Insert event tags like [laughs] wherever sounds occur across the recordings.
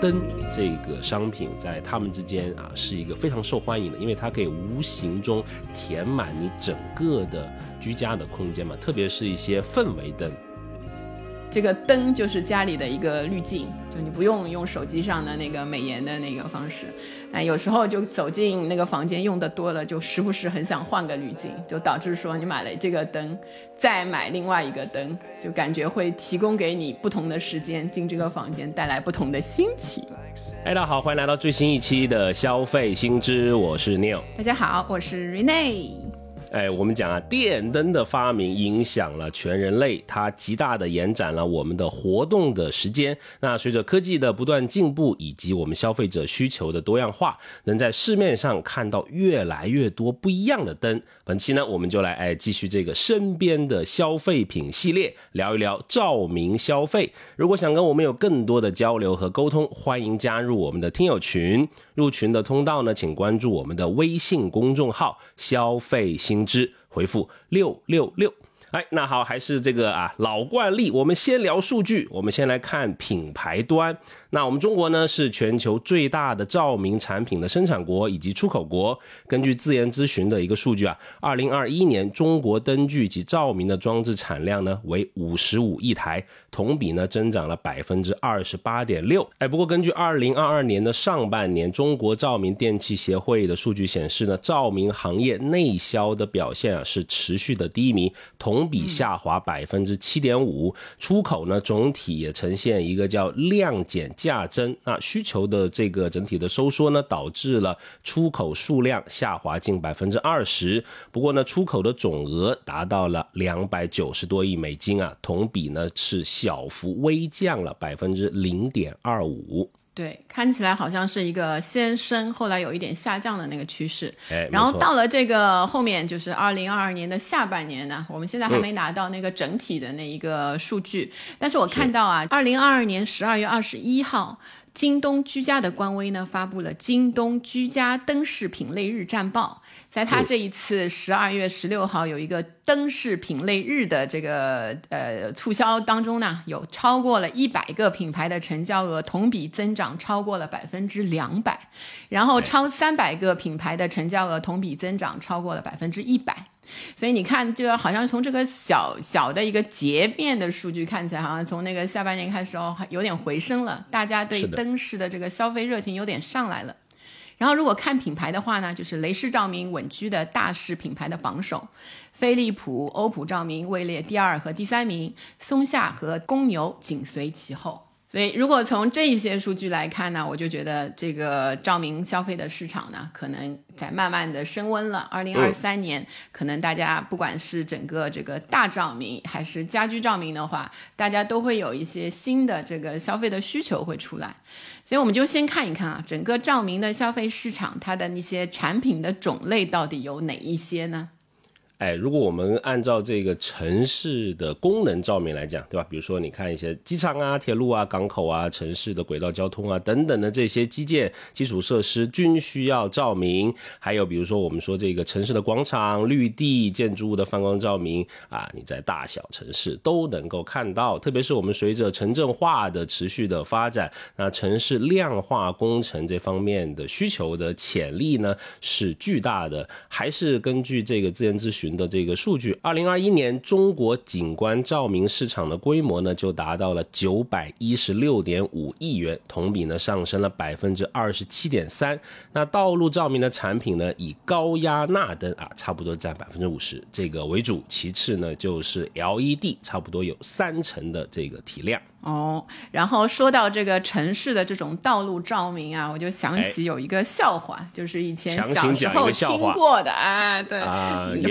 灯这个商品在他们之间啊是一个非常受欢迎的，因为它可以无形中填满你整个的居家的空间嘛，特别是一些氛围灯。这个灯就是家里的一个滤镜，就你不用用手机上的那个美颜的那个方式，但有时候就走进那个房间用的多了，就时不时很想换个滤镜，就导致说你买了这个灯，再买另外一个灯，就感觉会提供给你不同的时间进这个房间，带来不同的心情。大家好，欢迎来到最新一期的消费新知，我是 Neil。大家好，我是 Rene。哎，我们讲啊，电灯的发明影响了全人类，它极大的延展了我们的活动的时间。那随着科技的不断进步，以及我们消费者需求的多样化，能在市面上看到越来越多不一样的灯。本期呢，我们就来哎继续这个身边的消费品系列，聊一聊照明消费。如果想跟我们有更多的交流和沟通，欢迎加入我们的听友群。入群的通道呢，请关注我们的微信公众号“消费新知”，回复六六六。哎，那好，还是这个啊老惯例，我们先聊数据。我们先来看品牌端。那我们中国呢是全球最大的照明产品的生产国以及出口国。根据自研咨询的一个数据啊，二零二一年中国灯具及照明的装置产量呢为五十五亿台，同比呢增长了百分之二十八点六。哎，不过根据二零二二年的上半年中国照明电器协会的数据显示呢，照明行业内销的表现啊是持续的低迷，同比下滑百分之七点五。出口呢总体也呈现一个叫量减。价增，那需求的这个整体的收缩呢，导致了出口数量下滑近百分之二十。不过呢，出口的总额达到了两百九十多亿美金啊，同比呢是小幅微降了百分之零点二五。对，看起来好像是一个先升后来有一点下降的那个趋势。哎，然后到了这个后面，就是二零二二年的下半年呢，我们现在还没拿到那个整体的那一个数据，但是我看到啊，二零二二年十二月二十一号。京东居家的官微呢发布了京东居家灯饰品类日战报，在它这一次十二月十六号有一个灯饰品类日的这个呃促销当中呢，有超过了一百个品牌的成交额同比增长超过了百分之两百，然后超三百个品牌的成交额同比增长超过了百分之一百。所以你看，就好像从这个小小的一个截面的数据看起来，好像从那个下半年开始哦，有点回升了，大家对灯饰的这个消费热情有点上来了。然后如果看品牌的话呢，就是雷士照明稳居的大势品牌的榜首，飞利浦、欧普照明位列第二和第三名，松下和公牛紧随其后。所以，如果从这一些数据来看呢，我就觉得这个照明消费的市场呢，可能在慢慢的升温了。二零二三年，可能大家不管是整个这个大照明还是家居照明的话，大家都会有一些新的这个消费的需求会出来。所以，我们就先看一看啊，整个照明的消费市场，它的那些产品的种类到底有哪一些呢？哎，如果我们按照这个城市的功能照明来讲，对吧？比如说，你看一些机场啊、铁路啊、港口啊、城市的轨道交通啊等等的这些基建基础设施均需要照明。还有比如说，我们说这个城市的广场、绿地、建筑物的泛光照明啊，你在大小城市都能够看到。特别是我们随着城镇化的持续的发展，那城市量化工程这方面的需求的潜力呢是巨大的。还是根据这个自研咨的这个数据，二零二一年中国景观照明市场的规模呢，就达到了九百一十六点五亿元，同比呢上升了百分之二十七点三。那道路照明的产品呢，以高压钠灯啊，差不多占百分之五十这个为主，其次呢就是 LED，差不多有三成的这个体量。哦，然后说到这个城市的这种道路照明啊，我就想起有一个笑话，就是以前小时候听过的，啊，对，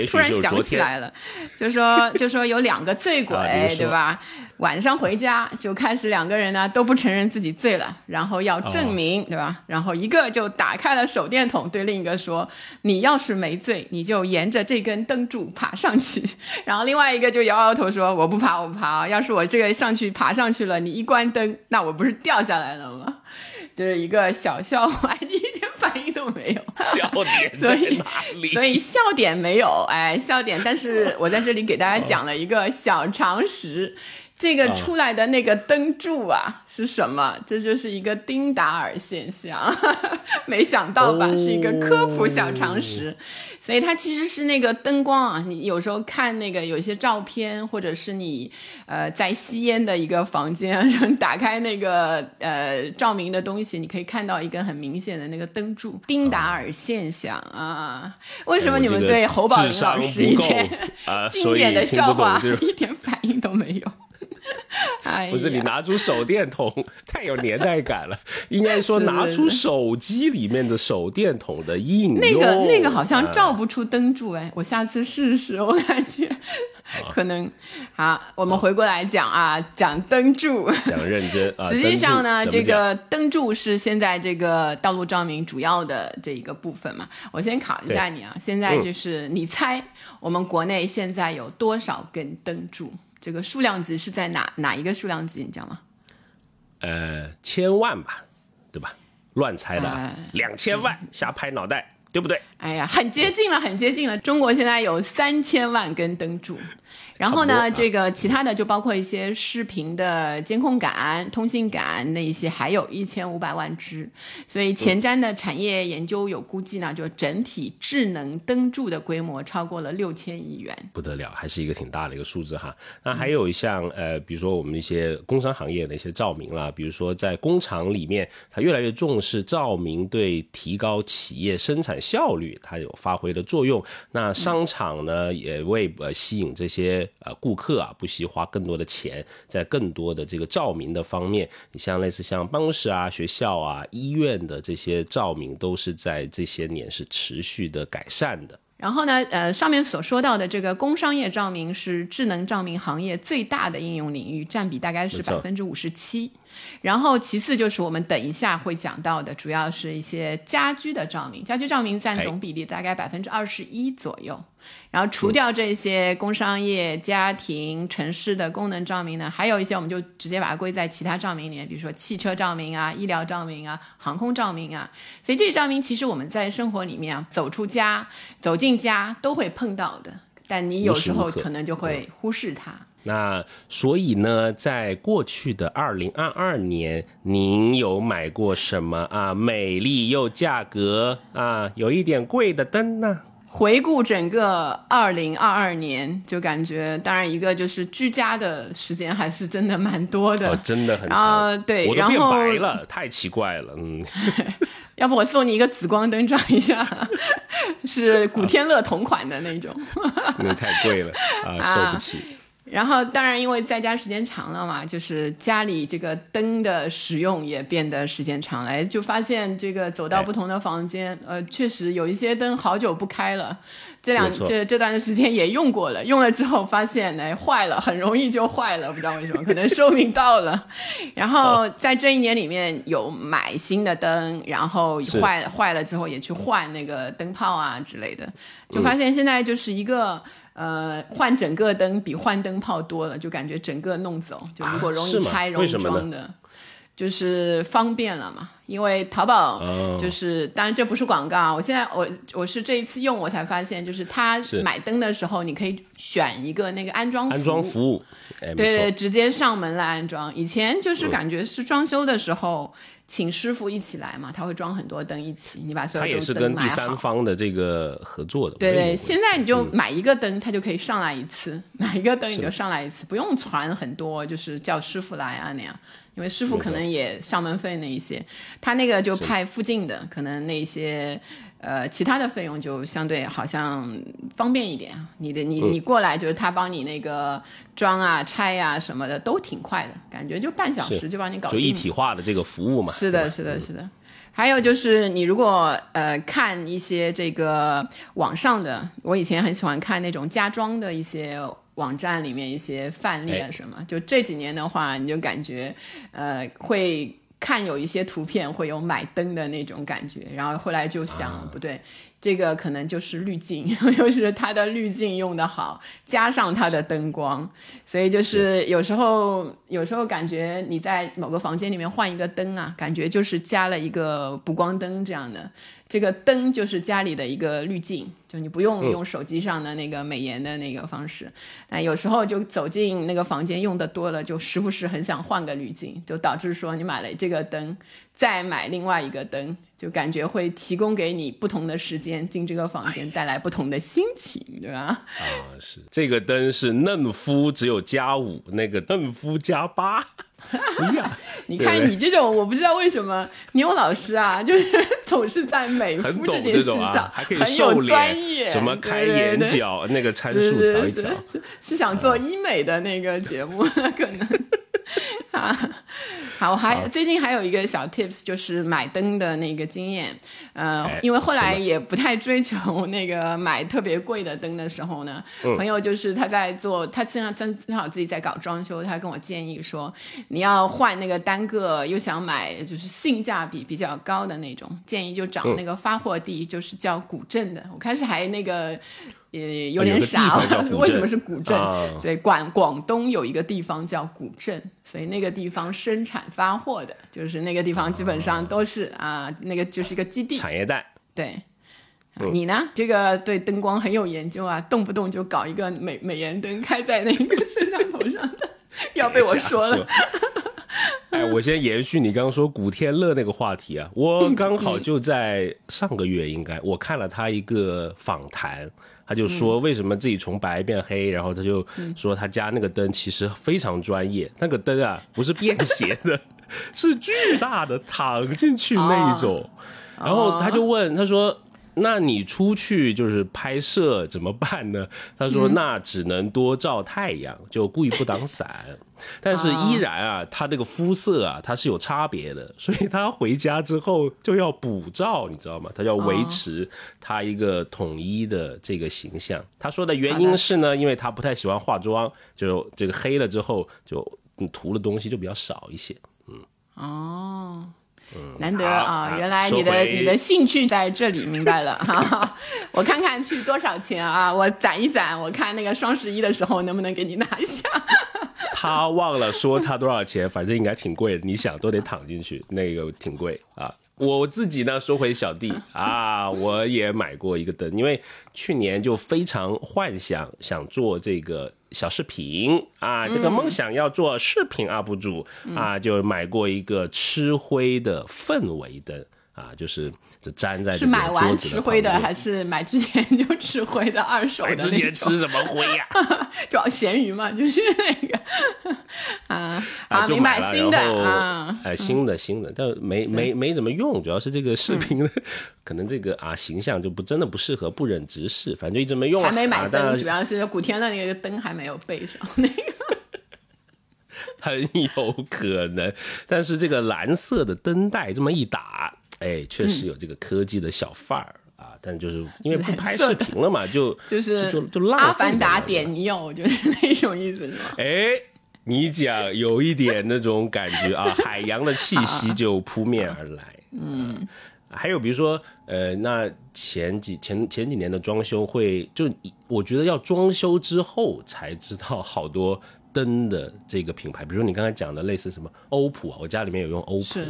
突然想起来了，就说就说有两个醉 [laughs] 鬼，对吧？晚上回家就开始两个人呢都不承认自己醉了，然后要证明，对吧？然后一个就打开了手电筒，对另一个说：“你要是没醉，你就沿着这根灯柱爬上去。[laughs] ”然后另外一个就摇摇头说：“我不爬，我不爬。要是我这个上去爬上去了，你一关灯，那我不是掉下来了吗？” [laughs] 就是一个小笑话，你一点反应都没有。[laughs] 笑点在哪里？所以笑点没有，哎，笑点。但是我在这里给大家讲了一个小常识。这个出来的那个灯柱啊是什么？这就是一个丁达尔现象，[laughs] 没想到吧？是一个科普小常识。所以它其实是那个灯光啊，你有时候看那个有些照片，或者是你呃在吸烟的一个房间，然后打开那个呃照明的东西，你可以看到一根很明显的那个灯柱，丁达尔现象啊。为什么你们对侯宝林老师以前 [laughs] 经典的笑话一点反应都没有？不是你拿出手电筒，太有年代感了。应该说 [laughs] 拿出手机里面的手电筒的应用。那个那个好像照不出灯柱哎，我下次试试。我感觉可能好。我们回过来讲啊，讲灯柱，讲认真。[laughs] 实际上呢，这个灯柱是现在这个道路照明主要的这一个部分嘛。我先考一下你啊，现在就是你猜我们国内现在有多少根灯柱？这个数量级是在哪哪一个数量级？你知道吗？呃，千万吧，对吧？乱猜的，两千万，瞎拍脑袋，对不对？哎呀，很接近了，很接近了。中国现在有三千万根灯柱。然后呢，这个其他的就包括一些视频的监控杆、通信杆那一些，还有一千五百万只。所以前瞻的产业研究有估计呢，就整体智能灯柱的规模超过了六千亿元，不得了，还是一个挺大的一个数字哈。那还有一项呃，比如说我们一些工商行业的一些照明啦，比如说在工厂里面，它越来越重视照明对提高企业生产效率，它有发挥的作用。那商场呢，也为呃吸引这些。呃，顾客啊，不惜花更多的钱在更多的这个照明的方面。你像类似像办公室啊、学校啊、医院的这些照明，都是在这些年是持续的改善的。然后呢，呃，上面所说到的这个工商业照明是智能照明行业最大的应用领域，占比大概是百分之五十七。然后其次就是我们等一下会讲到的，主要是一些家居的照明，家居照明占总比例大概百分之二十一左右。然后除掉这些工商业、家庭、城市的功能照明呢，还有一些我们就直接把它归在其他照明里面，比如说汽车照明啊、医疗照明啊、航空照明啊。所以这些照明其实我们在生活里面啊，走出家、走进家都会碰到的，但你有时候可能就会忽视它。那所以呢，在过去的二零二二年，您有买过什么啊？美丽又价格啊，有一点贵的灯呢？回顾整个二零二二年，就感觉，当然一个就是居家的时间还是真的蛮多的，真的很长。对，然后白了，太奇怪了，嗯。[laughs] 要不我送你一个紫光灯装一下，[laughs] 是古天乐同款的那种。[laughs] 那太贵了啊，受不起。然后，当然，因为在家时间长了嘛，就是家里这个灯的使用也变得时间长了，就发现这个走到不同的房间，呃，确实有一些灯好久不开了。这两这这段时间也用过了，用了之后发现哎坏了，很容易就坏了，不知道为什么，可能寿命到了。[laughs] 然后在这一年里面有买新的灯，然后坏坏了之后也去换那个灯泡啊之类的，就发现现在就是一个。呃，换整个灯比换灯泡多了，就感觉整个弄走。就如果容易拆、容易装的，就是方便了嘛。因为淘宝就是，当然这不是广告。我现在我我是这一次用我才发现，就是他买灯的时候，你可以选一个那个安装安装服务，对对，直接上门来安装。以前就是感觉是装修的时候。请师傅一起来嘛，他会装很多灯一起，你把所有灯他也是跟第三方的这个合作的。对对，现在你就买一个灯，他就可以上来一次，买一个灯你就上来一次，不用传很多，就是叫师傅来啊那样，因为师傅可能也上门费那一些，他那个就派附近的，可能那些。呃，其他的费用就相对好像方便一点。你的你你过来就是他帮你那个装啊、拆啊什么的都挺快的，感觉就半小时就帮你搞定。就一体化的这个服务嘛。是的，是的，是的。还有就是你如果呃看一些这个网上的，我以前很喜欢看那种家装的一些网站里面一些范例啊什么。就这几年的话，你就感觉呃会。看有一些图片会有买灯的那种感觉，然后后来就想不对，这个可能就是滤镜，[laughs] 又是它的滤镜用的好，加上它的灯光，所以就是有时候有时候感觉你在某个房间里面换一个灯啊，感觉就是加了一个补光灯这样的。这个灯就是家里的一个滤镜，就你不用用手机上的那个美颜的那个方式。但有时候就走进那个房间用的多了，就时不时很想换个滤镜，就导致说你买了这个灯，再买另外一个灯。就感觉会提供给你不同的时间进这个房间，带来不同的心情，对吧？啊，是这个灯是嫩肤只有加五，那个嫩肤加八，[laughs] 不一样。[laughs] 你看你这种，我不知道为什么牛老师啊，就是总是在美 [laughs] 肤这件事上很有专业，什么开眼角那个参数调一调，是想做医美的那个节目可能。啊。好，我还最近还有一个小 tips，就是买灯的那个经验。呃，因为后来也不太追求那个买特别贵的灯的时候呢，朋友就是他在做，他正正正好自己在搞装修，他跟我建议说，你要换那个单个又想买就是性价比比较高的那种，建议就找那个发货地，就是叫古镇的。我开始还那个。也有点傻，[laughs] 为什么是古镇？对，广广东有一个地方叫古镇，所以那个地方生产发货的，就是那个地方基本上都是啊，那个就是一个基地产业带。对，你呢？这个对灯光很有研究啊，动不动就搞一个美美颜灯开在那个摄像头上的，[laughs] 要被我说了。[laughs] 哎，我先延续你刚刚说古天乐那个话题啊，我刚好就在上个月，应该我看了他一个访谈。他就说为什么自己从白变黑，然后他就说他家那个灯其实非常专业，那个灯啊不是便携的，[laughs] 是巨大的躺进去那一种。然后他就问他说。那你出去就是拍摄怎么办呢？[laughs] 他说那只能多照太阳，就故意不挡伞。但是依然啊，他这个肤色啊，它是有差别的，所以他回家之后就要补照，你知道吗？他要维持他一个统一的这个形象。他说的原因是呢，因为他不太喜欢化妆，就这个黑了之后就涂的东西就比较少一些。嗯，哦。难得啊！原来你的你的兴趣在这里，明白了哈。[laughs] 我看看去多少钱啊？我攒一攒，我看那个双十一的时候能不能给你拿一下。[laughs] 他忘了说他多少钱，反正应该挺贵的。你想都得躺进去，那个挺贵啊。我自己呢，说回小弟啊，我也买过一个灯，因为去年就非常幻想想做这个小视频啊，这个梦想要做视频 UP 主啊，就买过一个吃灰的氛围灯。啊，就是就粘在是买完吃灰的，还是买之前就吃灰的二手的？之前吃什么灰呀？[laughs] 主要咸鱼嘛，就是那个啊啊，明白新的啊，哎，新的新的，但没没没怎么用，主要是这个视频可能这个啊形象就不真的不适合，不忍直视，反正一直没用。还没买灯，主要是古天乐那个灯还没有备上那个。[laughs] 很有可能，但是这个蓝色的灯带这么一打。哎，确实有这个科技的小范儿啊，但就是因为不拍视频了嘛，[laughs] 就就是就就浪阿凡达点尿，就是那种意思是吗？哎，[laughs] 你讲有一点那种感觉啊，海洋的气息就扑面而来。嗯，还有比如说，呃，那前几前前几年的装修会，就我觉得要装修之后才知道好多灯的这个品牌，比如说你刚才讲的类似什么欧普啊，我家里面有用欧普。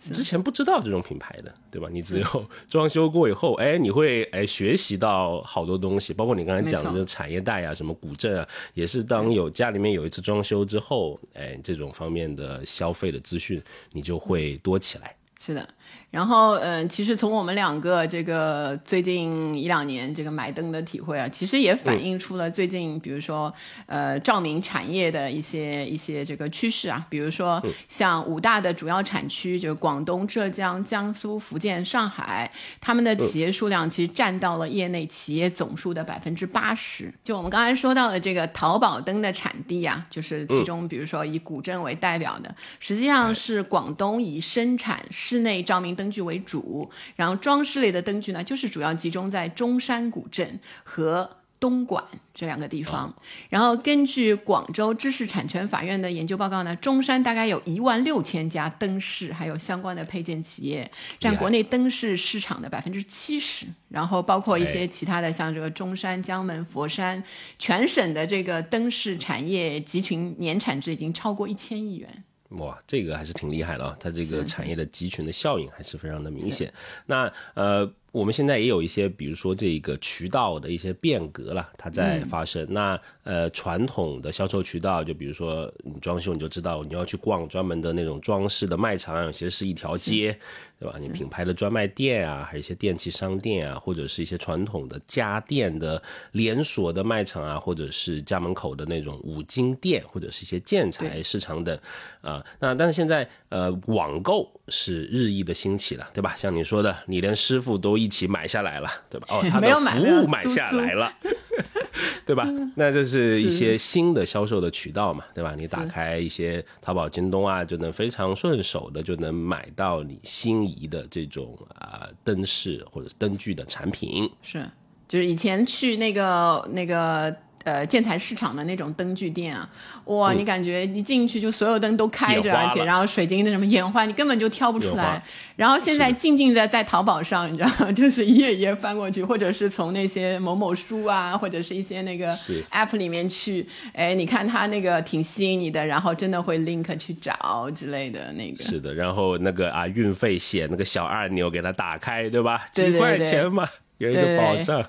之前不知道这种品牌的，对吧？你只有装修过以后，哎，你会哎学习到好多东西，包括你刚才讲的产业带啊，什么古镇啊，也是当有家里面有一次装修之后，哎，这种方面的消费的资讯，你就会多起来。是的。然后，嗯，其实从我们两个这个最近一两年这个买灯的体会啊，其实也反映出了最近，比如说，呃，照明产业的一些一些这个趋势啊。比如说，像五大的主要产区，就是广东、浙江、江苏、福建、上海，他们的企业数量其实占到了业内企业总数的百分之八十。就我们刚才说到的这个淘宝灯的产地啊，就是其中，比如说以古镇为代表的，实际上是广东以生产室内照明。灯具为主，然后装饰类的灯具呢，就是主要集中在中山古镇和东莞这两个地方。然后根据广州知识产权法院的研究报告呢，中山大概有一万六千家灯饰，还有相关的配件企业，占国内灯饰市场的百分之七十。然后包括一些其他的，像这个中山、江门、佛山，全省的这个灯饰产业集群年产值已经超过一千亿元。哇，这个还是挺厉害的啊！它这个产业的集群的效应还是非常的明显。那呃。我们现在也有一些，比如说这个渠道的一些变革了，它在发生。那呃，传统的销售渠道，就比如说你装修，你就知道你要去逛专门的那种装饰的卖场，有些是一条街，对吧？你品牌的专卖店啊，还有一些电器商店啊，或者是一些传统的家电的连锁的卖场啊，或者是家门口的那种五金店，或者是一些建材市场等啊。那但是现在呃，网购是日益的兴起了，对吧？像你说的，你连师傅都。一起买下来了，对吧？哦，[laughs] 他的服务买下来了，[laughs] 对吧？那这是一些新的销售的渠道嘛，对吧？你打开一些淘宝、京东啊，就能非常顺手的就能买到你心仪的这种啊灯饰或者灯具的产品。是，就是以前去那个那个。呃，建材市场的那种灯具店啊，哇，你感觉一进去就所有灯都开着，而且然后水晶的什么眼花，你根本就挑不出来。然后现在静静的在淘宝上，你知道，就是一页一页翻过去，或者是从那些某某书啊，或者是一些那个 app 里面去，哎，你看它那个挺吸引你的，然后真的会 link 去找之类的那个。是的，然后那个啊，运费险那个小按钮给它打开，对吧？几块钱嘛，有一个保障。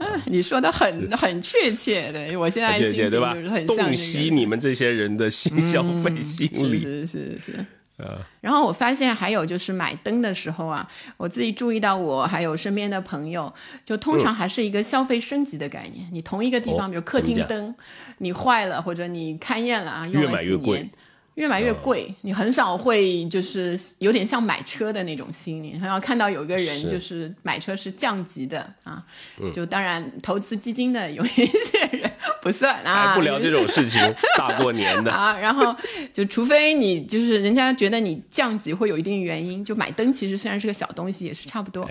[laughs] 你说的很很确切，对我现在心情就是很洞悉你们这些人的新消费心理，是是是是。然后我发现还有就是买灯的时候啊，我自己注意到我还有身边的朋友，就通常还是一个消费升级的概念。你同一个地方，比如客厅灯，你坏了或者你看厌了啊，用了几年。越买越贵，你很少会就是有点像买车的那种心理。然后看到有一个人就是买车是降级的啊，就当然投资基金的有 [laughs] 一些人不算啊，不聊这种事情，[laughs] 大过年的啊。然后就除非你就是人家觉得你降级会有一定原因，就买灯其实虽然是个小东西，也是差不多。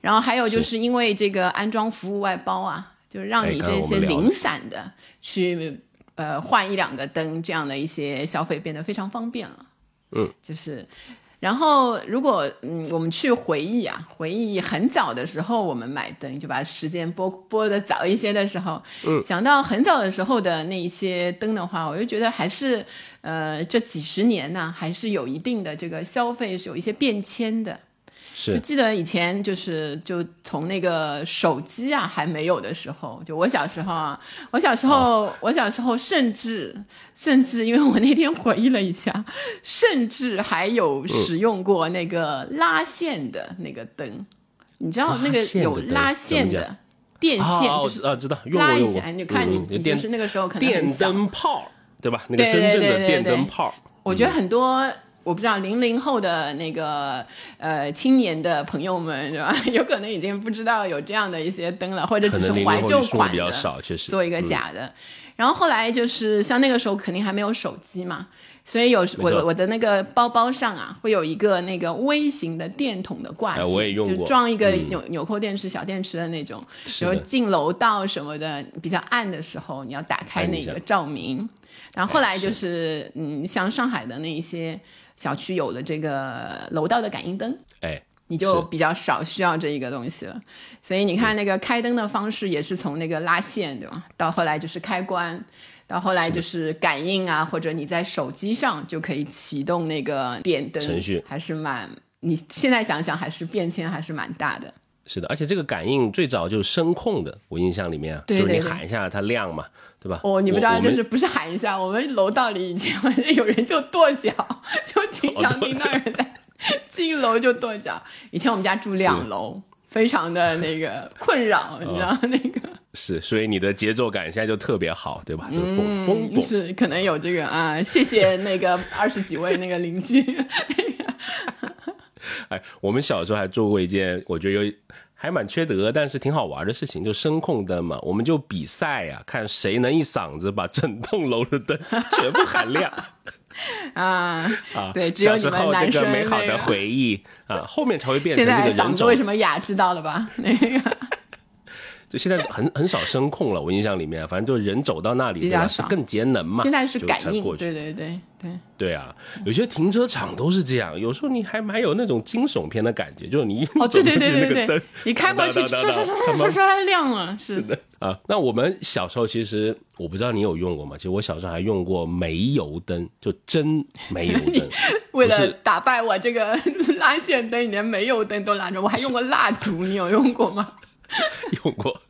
然后还有就是因为这个安装服务外包啊，就是让你这些零散的去。呃，换一两个灯这样的一些消费变得非常方便了。嗯，就是，然后如果嗯我们去回忆啊，回忆很早的时候我们买灯，就把时间拨拨的早一些的时候，嗯，想到很早的时候的那一些灯的话，我就觉得还是呃这几十年呢，还是有一定的这个消费是有一些变迁的。是，记得以前就是就从那个手机啊还没有的时候，就我小时候啊，我小时候，我小时候甚至甚至，因为我那天回忆了一下，甚至还有使用过那个拉线的那个灯，你知道那个有拉线的电线，就是啊知道拉一下，你看你就是那个时候可能电灯泡对吧？那个真正的电灯泡，我觉得很多。我不知道零零后的那个呃青年的朋友们是吧？[laughs] 有可能已经不知道有这样的一些灯了，或者只是怀旧款的，做一个假的。然后后来就是像那个时候肯定还没有手机嘛，所以有我我的那个包包上啊会有一个那个微型的电筒的挂件，就装一个纽纽扣电池小电池的那种，然后进楼道什么的比较暗的时候，你要打开那个照明。然后后来就是嗯，像上海的那一些。小区有了这个楼道的感应灯，哎，你就比较少需要这一个东西了。所以你看，那个开灯的方式也是从那个拉线，对吧？到后来就是开关，到后来就是感应啊，或者你在手机上就可以启动那个电灯程序，还是蛮……你现在想想，还是变迁还是蛮大的。是的，而且这个感应最早就是声控的，我印象里面就是你喊一下它亮嘛。对吧？哦，你不知道，就是不是喊一下？我们楼道里以前有人就跺脚，就经常听到人在 [laughs] 进楼就跺脚。以前我们家住两楼，非常的那个困扰，你知道那个。[laughs] 是，所以你的节奏感现在就特别好，对吧？就嘣嘣嘣。是，可能有这个啊。谢谢那个二十几位那个邻居。[laughs] 哎，我们小时候还做过一件，我觉得有。还蛮缺德，但是挺好玩的事情，就声控灯嘛，我们就比赛呀，看谁能一嗓子把整栋楼的灯全部喊亮。[laughs] 啊啊，对，只有你们男生美好的回忆啊，后面才会变成这个人种。为什么哑？知道了吧？那个。就现在很 [laughs] 很少声控了，我印象里面，反正就是人走到那里比较少更节能嘛。现在是感应，才过去对对对对。对啊，有些停车场都是这样，有时候你还蛮有那种惊悚片的感觉，就是你一哦，对对对对对你开过去，唰唰唰唰唰唰亮了，是是的啊。那我们小时候其实我不知道你有用过吗？其实我小时候还用过煤油灯，就真煤油灯。为了打败我这个拉线灯，你连煤油灯都拉着，我还用过蜡烛，你有用过吗？[laughs] 用过，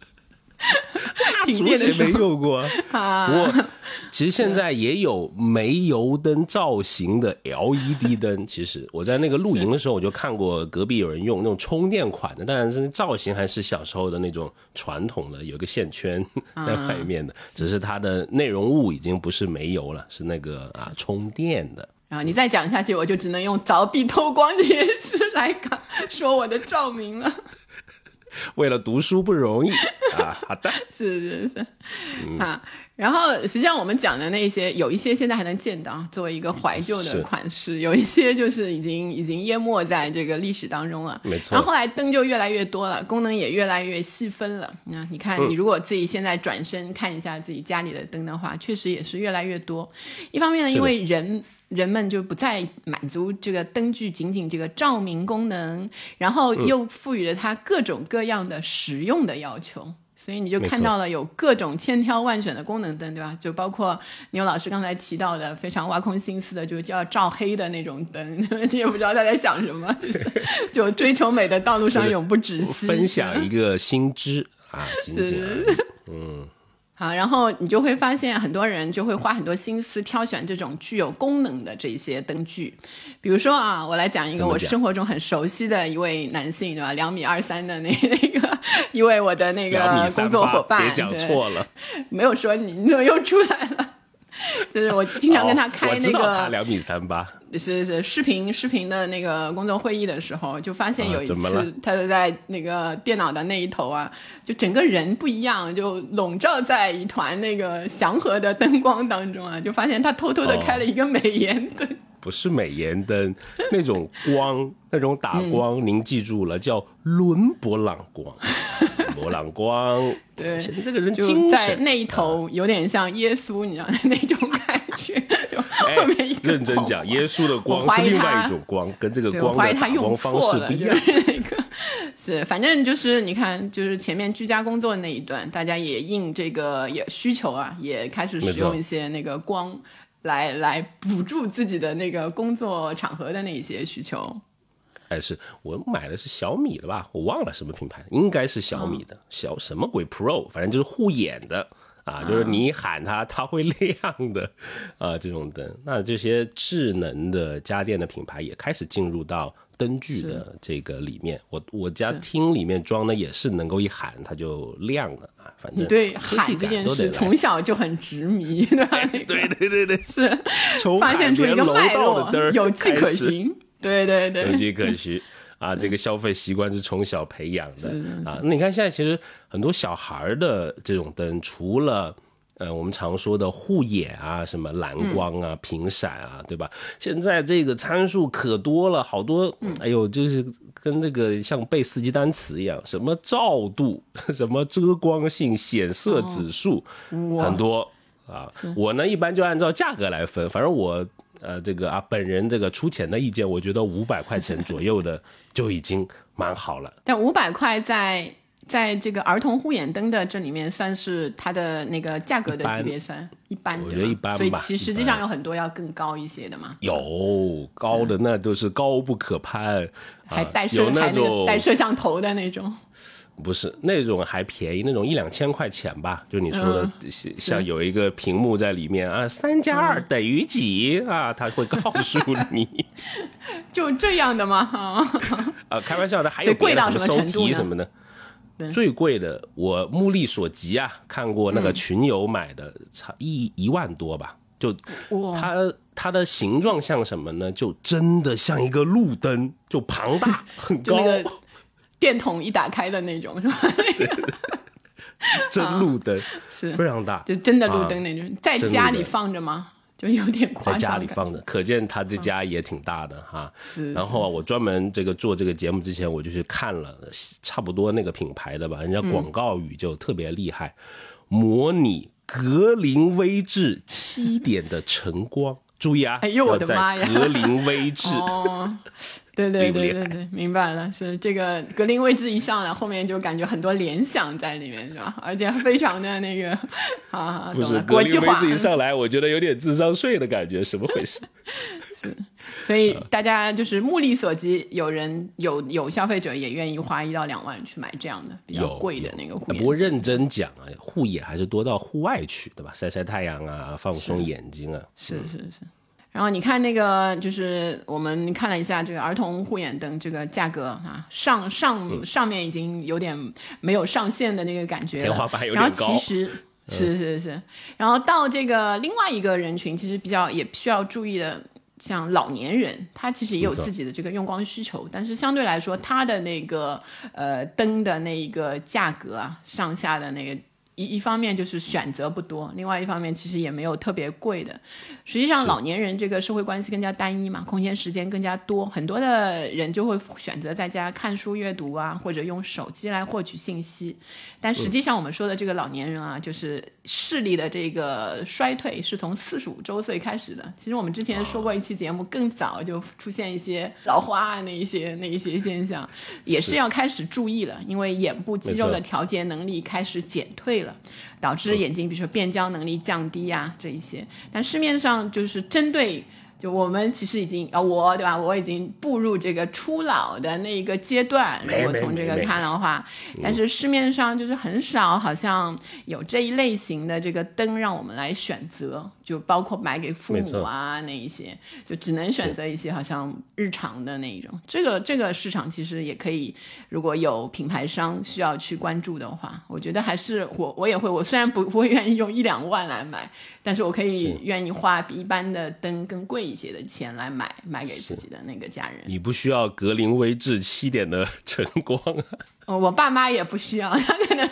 停竹电的谁没用过啊？啊，不过其实现在也有煤油灯造型的 LED 灯。其实我在那个露营的时候，我就看过隔壁有人用那种充电款的，当然是造型还是小时候的那种传统的，有个线圈 [laughs] 在外面的，只是它的内容物已经不是煤油了，是那个啊充电的。然后你再讲下去，我就只能用凿壁偷光这件事来讲说我的照明了。[laughs] 为了读书不容易啊，好的，[laughs] 是是是，嗯啊，然后实际上我们讲的那些，有一些现在还能见到，作为一个怀旧的款式，有一些就是已经已经淹没在这个历史当中了。没错然后后来灯就越来越多了，功能也越来越细分了。那你看，嗯你如果自己现在转身看一下自己家里的灯的话，确实也是越来越多。一方面呢，因为人。人们就不再满足这个灯具仅仅这个照明功能，然后嗯又赋予了它各种各样的实用的要求。所以你就看到了有各种千挑万选的功能灯，对吧？就包括牛老师刚才提到的非常挖空心思的，就叫照黑的那种灯，[laughs] 你也不知道他在想什么，就是 [laughs] 就追求美的道路上永不止息。分享一个新知啊，仅仅而已。好，然后你就会发现很多人就会花很多心思挑选这种具有功能的这些灯具，比如说啊，我来讲一个我生活中很熟悉的一位男性，对吧？两米二三的那 [laughs] 那个一位我的那个工作伙伴，别讲对错了。没有说你，你怎么又出来了？就是我经常跟他哦开那个两米三八，是是视频视频的那个工作会议的时候，就发现啊有一次他就在那个电脑的那一头啊，就整个人不一样，就笼罩在一团那个祥和的灯光当中啊，就发现他偷偷的哦开了一个美颜灯。[laughs] 不是美颜灯，那种光，那种打光，您记住了，叫伦勃朗光。勃朗光，[laughs] 对显得这个人就精神。在那一头有点像耶稣，你知道那种感觉，[laughs] 后面一个认真讲，耶稣的光是另外一种光，跟这个对，我光怀疑他用的打光方错了，就式不一样。是那个是，反正就是你看，就是前面居家工作那一段，大家也应这个也需求啊，也开始使用一些那个光来来补助自己的那个工作场合的那一些需求。哎，是我买的是小米的吧？我忘了什么品牌，应该是小米嗯的，小什么鬼 Pro，反正就是护眼的啊，就是你喊它，它会 [laughs] 亮的啊，这种灯。那这些智能的家电的品牌也开始进入到灯具的这个里面。我我家厅里面装的也是能够一喊它就亮的啊，反正你对喊这件事从小就很执迷，对吧？[laughs] 对对对对，是发现出一个脉络道的灯，有迹可循。对对对，有迹可循。[laughs] 啊，这个消费习惯是从小培养的。啊。那你看现在其实很多小孩儿的这种灯，除了呃我们常说的护眼啊、什么蓝光啊、屏闪啊，对吧？现在这个参数可多了，好多，哎呦，就是跟这个像背四级单词一样，什么照度、[laughs] 什么遮光性、显色指数，很多。啊，我呢一般就按照价格来分，反正我呃这个啊本人这个出钱的意见，我觉得五百块钱左右的 [laughs] 就已经蛮好了。但五百块在在这个儿童护眼灯的这里面，算是它的那个价格的级别算一般，我对吧觉得一般吧所以其实实际上有很多要更高一些的嘛，有高的那都是高不可攀，啊还带摄、带摄像头的那种。不是那种还便宜，那种一两千块钱吧，就你说的嗯像像有一个屏幕在里面啊，三加二等于几啊，他会告诉你 [laughs] 就这样的吗？啊，[laughs] 啊，开玩笑的，还有贵到什么什么收程度呢题什么的。最贵的，我目力所及啊，看过那嗯个群友买的，差一一万多吧。就哇它它的形状像什么呢？就真的像一个路灯，就庞大很高，就那个电筒一打开的那种，是吧？真路灯是非常大。就真的路灯那种，在家里放着吗？就有点夸张在。家里放的，可见他这家也挺大的哈。是，然后啊，我专门这个做这个节目之前，我就去看了差不多那个品牌的吧，人家广告语就特别厉害，模拟格林威治七点的晨光。注意啊！哎呦我的妈呀！格林威治 [laughs] 哦，对对对对对，明白了，是这个格林威治一上来，后面就感觉很多联想在里面，是吧？[laughs] 而且非常的那个 [laughs] 啊，不是国际化。一上来，我觉得有点智商税的感觉，什么回事？是，所以大家就是目力所及，有人有有消费者也愿意花一到两万去买这样的比较贵的那个护眼。不过认真讲啊，护眼还是多到户外去，对吧？晒晒太阳啊，放松眼睛啊。是是是。然后你看那个，就是我们看了一下这个儿童护眼灯这个价格啊，上上上面已经有点没有上限的那个感觉了。天花板有点高。然后其实是是是，然后到这个另外一个人群，其实比较也需要注意的，像老年人，他其实也有自己的这个用光需求，但是相对来说，他的那个呃灯的那一个价格啊，上下的那个。一一方面就是选择不多，另外一方面其实也没有特别贵的。实际上，老年人这个社会关系更加单一嘛，空闲时间更加多，很多的人就会选择在家看书阅读啊，或者用手机来获取信息。但实际上，我们说的这个老年人啊，就是视力的这个衰退是从四十五周岁开始的。其实我们之前说过一期节目，更早就出现一些老花啊那一些那一些现象，也是要开始注意了，因为眼部肌肉的调节能力开始减退。了，导致眼睛比如说变焦能力降低啊，这一些。但市面上就是针对。就我们其实已经啊，我对吧？我已经步入这个初老的那一个阶段。如果从这个看的话，但是市面上就是很少，好像有这一类型的这个灯让我们来选择。就包括买给父母啊那一些，就只能选择一些好像日常的那一种。这个这个市场其实也可以，如果有品牌商需要去关注的话，我觉得还是我我也会。我虽然不 [laughs] 不会愿意用一两万来买，但是我可以愿意花比一般的灯更贵。一些的钱来买买给自己的那个家人，你不需要格林威治七点的 [laughs] 晨光啊。我爸妈也不需要，[laughs] 他可能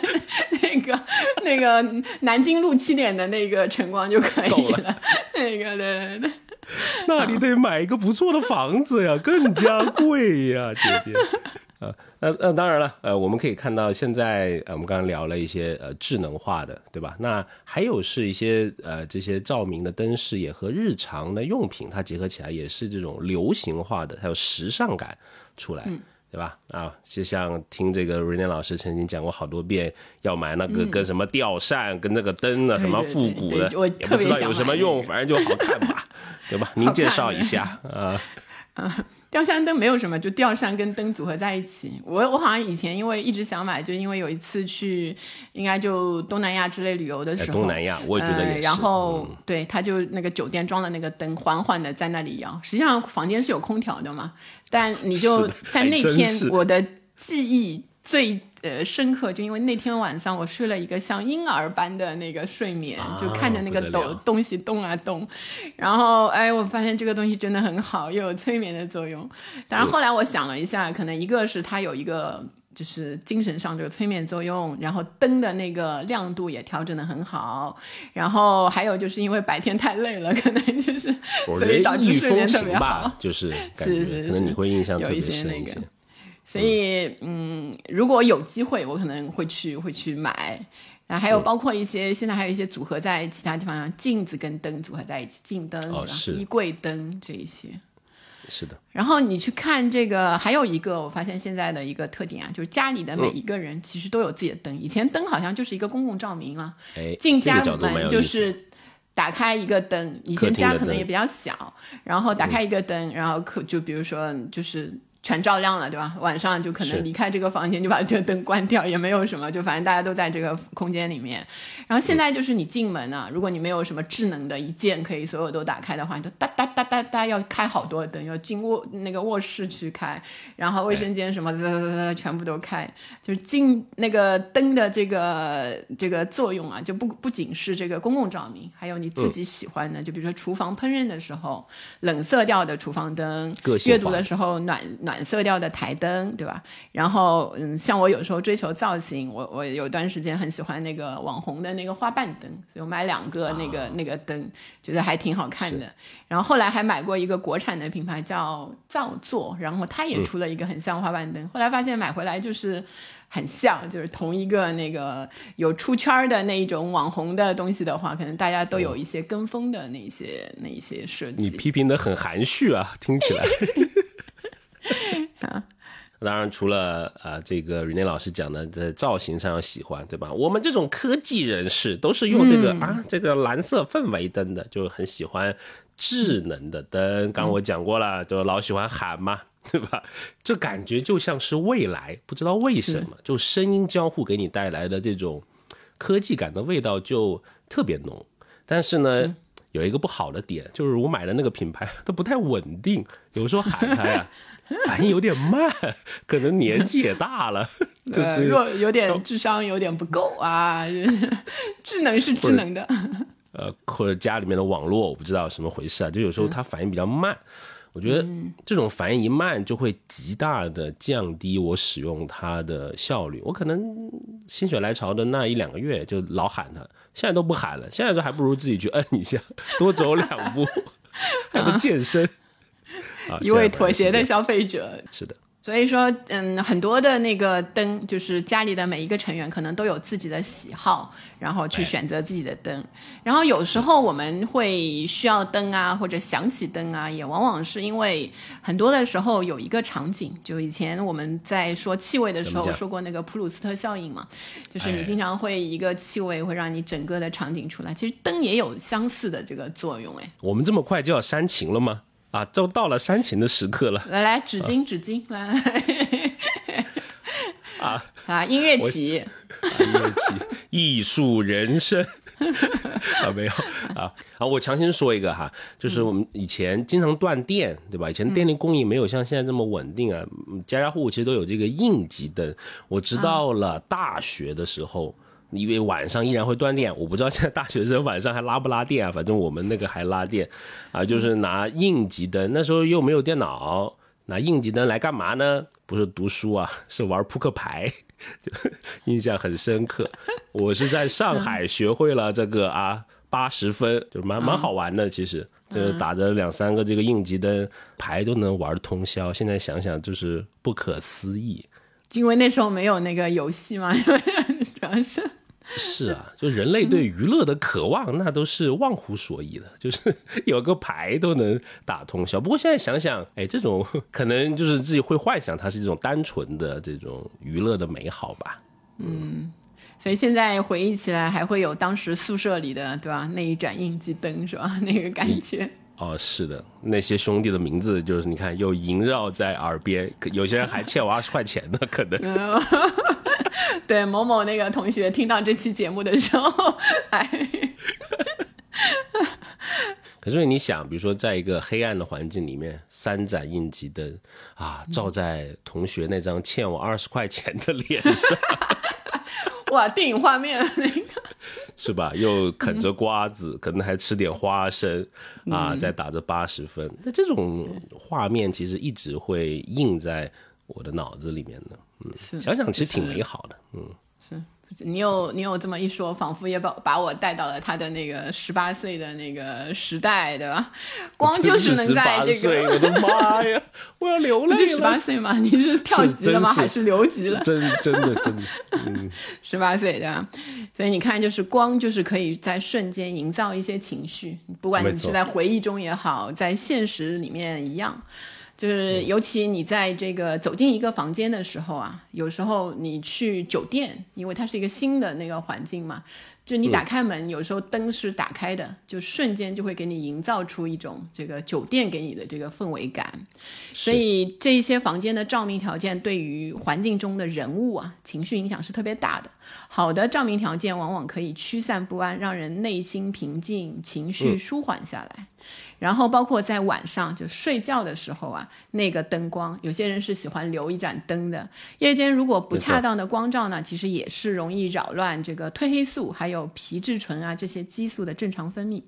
那个那个南京路七点的那个晨光就可以了。那个对对对，[laughs] 那你得买一个不错的房子呀，更加贵呀，姐姐。啊，那那当然了，呃，我们可以看到现在，呃，我们刚刚聊了一些呃智能化的，对吧？那还有是一些呃这些照明的灯饰也和日常的用品它结合起来，也是这种流行化的，还有时尚感出来，对吧？啊，就像听这个瑞念老师曾经讲过好多遍，要买那个跟什么吊扇跟那个灯啊，什么复古的，也不知道有什么用，反正就好看吧，对吧？您介绍一下啊。啊，[laughs] 吊扇灯没有什么，就吊扇跟灯组合在一起。我我好像以前因为一直想买，就因为有一次去，应该就东南亚之类旅游的时候，东南亚我也觉得也是。然后对，他就那个酒店装的那个灯，缓缓的在那里摇。实际上房间是有空调的嘛，但你就在那天，我的记忆最。呃，深刻就因为那天晚上我睡了一个像婴儿般的那个睡眠，就看着那个抖东西动啊动，然后哎，我发现这个东西真的很好，又有催眠的作用。当然后来我想了一下，可能一个是它有一个就是精神上这个催眠作用，然后灯的那个亮度也调整的很好，然后还有就是因为白天太累了，可能就是所以导致睡眠特别好，就是是是，可能你会印象特别深一些。所以，嗯，如果有机会，我可能会去会去买。然后还有包括一些，现在还有一些组合在其他地方，像镜子跟灯组合在一起，镜灯、衣柜灯这一些。是的。然后你去看这个，还有一个我发现现在的一个特点啊，就是家里的每一个人其实都有自己的灯。以前灯好像就是一个公共照明啊，进家门就是打开一个灯。以前家可能也比较小，然后打开一个灯，然后可就比如说就是。全照亮了，对吧？晚上就可能离开这个房间，就把这个灯关掉，也没有什么，就反正大家都在这个空间里面。然后现在就是你进门啊，如果你没有什么智能的一键可以所有都打开的话，你就哒哒哒哒哒要开好多灯，要进卧那个卧室去开，然后卫生间什么的全部都开，就是进那个灯的这个这个作用啊，就不不仅是这个公共照明，还有你自己喜欢的，就比如说厨房烹饪的时候冷色调的厨房灯，阅读的时候暖暖。暖色调的台灯，对吧？然后，嗯，像我有时候追求造型，我我有段时间很喜欢那个网红的那个花瓣灯，所以我买两个那个、那个灯，觉得还挺好看的。然后后来还买过一个国产的品牌叫造作，然后它也出了一个很像花瓣灯，后来发现买回来就是很像，就是同一个那个有出圈的那一种网红的东西的话，可能大家都有一些跟风的那些那一些设计。你批评的很含蓄啊，听起来。[laughs] [laughs] 当然，除了啊，这个 Rene 老师讲的在造型上要喜欢，对吧？我们这种科技人士都是用这个啊，这个蓝色氛围灯的，就很喜欢智能的灯。刚我讲过了，就老喜欢喊嘛，对吧？这感觉就像是未来，不知道为什么，就声音交互给你带来的这种科技感的味道就特别浓。但是呢，有一个不好的点，就是我买的那个品牌 [laughs] 它不太稳定，有时候喊它呀。[laughs] 反应有点慢，可能年纪也大了，[laughs] 就是若有点智商有点不够啊。智能是智能的，呃，或者家里面的网络我不知道什么回事啊，就有时候它反应比较慢。我觉得这种反应一慢，就会极大的降低我使用它的效率。我可能心血来潮的那一两个月就老喊它，现在都不喊了，现在都还不如自己去摁一下，[laughs] 多走两步，[laughs] 还能健身。啊一位妥协的消费者。是的，所以说，嗯，很多的那个灯，就是家里的每一个成员可能都有自己的喜好，然后去选择自己的灯。然后有时候我们会需要灯啊，或者想起灯啊，也往往是因为很多的时候有一个场景，就以前我们在说气味的时候说过那个普鲁斯特效应嘛，就是你经常会一个气味会让你整个的场景出来。其实灯也有相似的这个作用，哎，我们这么快就要煽情了吗？啊，都到了煽情的时刻了。来来，纸巾，纸巾，来来。啊啊，音乐起，音乐起，艺术人生。[laughs] 啊，没有啊。啊，我强行说一个哈，就是我们以前经常断电，对吧？以前电力供应没有像现在这么稳定啊，家家户户其实都有这个应急灯。我直到了大学的时候。因为晚上依然会断电，我不知道现在大学生晚上还拉不拉电啊？反正我们那个还拉电，啊，就是拿应急灯。那时候又没有电脑，拿应急灯来干嘛呢？不是读书啊，是玩扑克牌，印象很深刻。我是在上海学会了这个啊，八十分就蛮蛮好玩的。其实就是打着两三个这个应急灯牌都能玩通宵。现在想想就是不可思议，因为那时候没有那个游戏嘛，[laughs] 主要是。是啊，就人类对娱乐的渴望，那都是忘乎所以的。[laughs] 就是有个牌都能打通宵。不过现在想想，哎，这种可能就是自己会幻想它是一种单纯的这种娱乐的美好吧。嗯，所以现在回忆起来，还会有当时宿舍里的，对吧？那一盏应急灯是吧？[laughs] 那个感觉。哦，是的，那些兄弟的名字就是你看又萦绕在耳边，有些人还欠我二十块钱呢，可能。[laughs] [laughs] 对某某那个同学听到这期节目的时候，哎，[laughs] 可是你想，比如说在一个黑暗的环境里面，三盏应急灯啊，照在同学那张欠我二十块钱的脸上，[laughs] 哇，电影画面那个是吧？又啃着瓜子，可能还吃点花生啊，在打着八十分，那这种画面其实一直会印在我的脑子里面的。是，想想其实挺美好的，嗯，是你有你有这么一说，仿佛也把把我带到了他的那个十八岁的那个时代，对吧？光就是能在这个，我的妈呀，我要流 [laughs] 泪了。十八岁吗？你是跳级了吗？还是留级了？真真的真 [laughs] 十八岁对吧？所以你看，就是光就是可以在瞬间营造一些情绪，不管你是在回忆中也好，在现实里面一样。就是，尤其你在这个走进一个房间的时候啊，有时候你去酒店，因为它是一个新的那个环境嘛，就你打开门，有时候灯是打开的，就瞬间就会给你营造出一种这个酒店给你的这个氛围感。所以这一些房间的照明条件对于环境中的人物啊，情绪影响是特别大的。好的照明条件往往可以驱散不安，让人内心平静，情绪舒缓下来。然后包括在晚上就睡觉的时候啊，那个灯光，有些人是喜欢留一盏灯的。夜间如果不恰当的光照呢，其实也是容易扰乱这个褪黑素还有有皮质醇啊这些激素的正常分泌，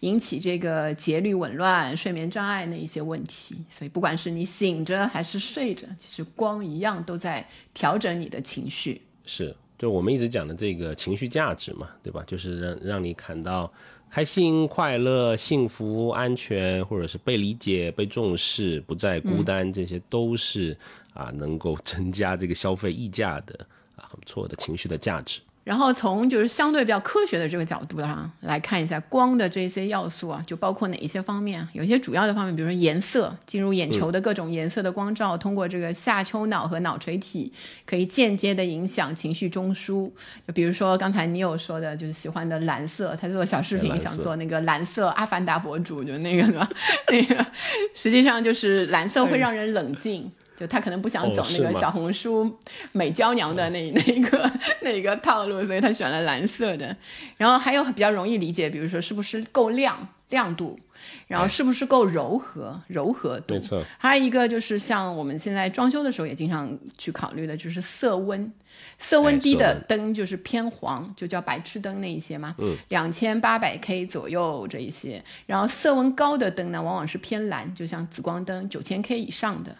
引起这个节律紊乱、睡眠障碍那一些问题。所以不管是你醒着还是睡着，其实光一样都在调整你的情绪。是，就我们一直讲的这个情绪价值嘛，对吧？就是让让你感到开心、快乐、幸福、安全，或者是被理解、被重视、不再孤单，这些都是啊能够增加这个消费溢价的啊很不错的情绪的价值。然后从就是相对比较科学的这个角度上来看一下光的这些要素啊，就包括哪一些方面？有一些主要的方面，比如说颜色，进入眼球的各种颜色的光照，通过这个下丘脑和脑垂体，可以间接的影响情绪中枢。就比如说刚才你有说的，就是喜欢的蓝色，他做小视频想做那个蓝色阿凡达博主，就那个那个，实际上就是蓝色会让人冷静。就他可能不想走那个小红书美娇娘的那 [laughs] 那一个那一个套路，所以他选了蓝色的。然后还有比较容易理解，比如说是不是够亮亮度，然后是不是够柔和柔和度。没错。还有一个就是像我们现在装修的时候也经常去考虑的，就是色温。色温低的灯就是偏黄，就叫白炽灯那一些嘛。嗯。两千八百 K 左右这一些，然后色温高的灯呢，往往是偏蓝，就像紫光灯九千 K 以上的。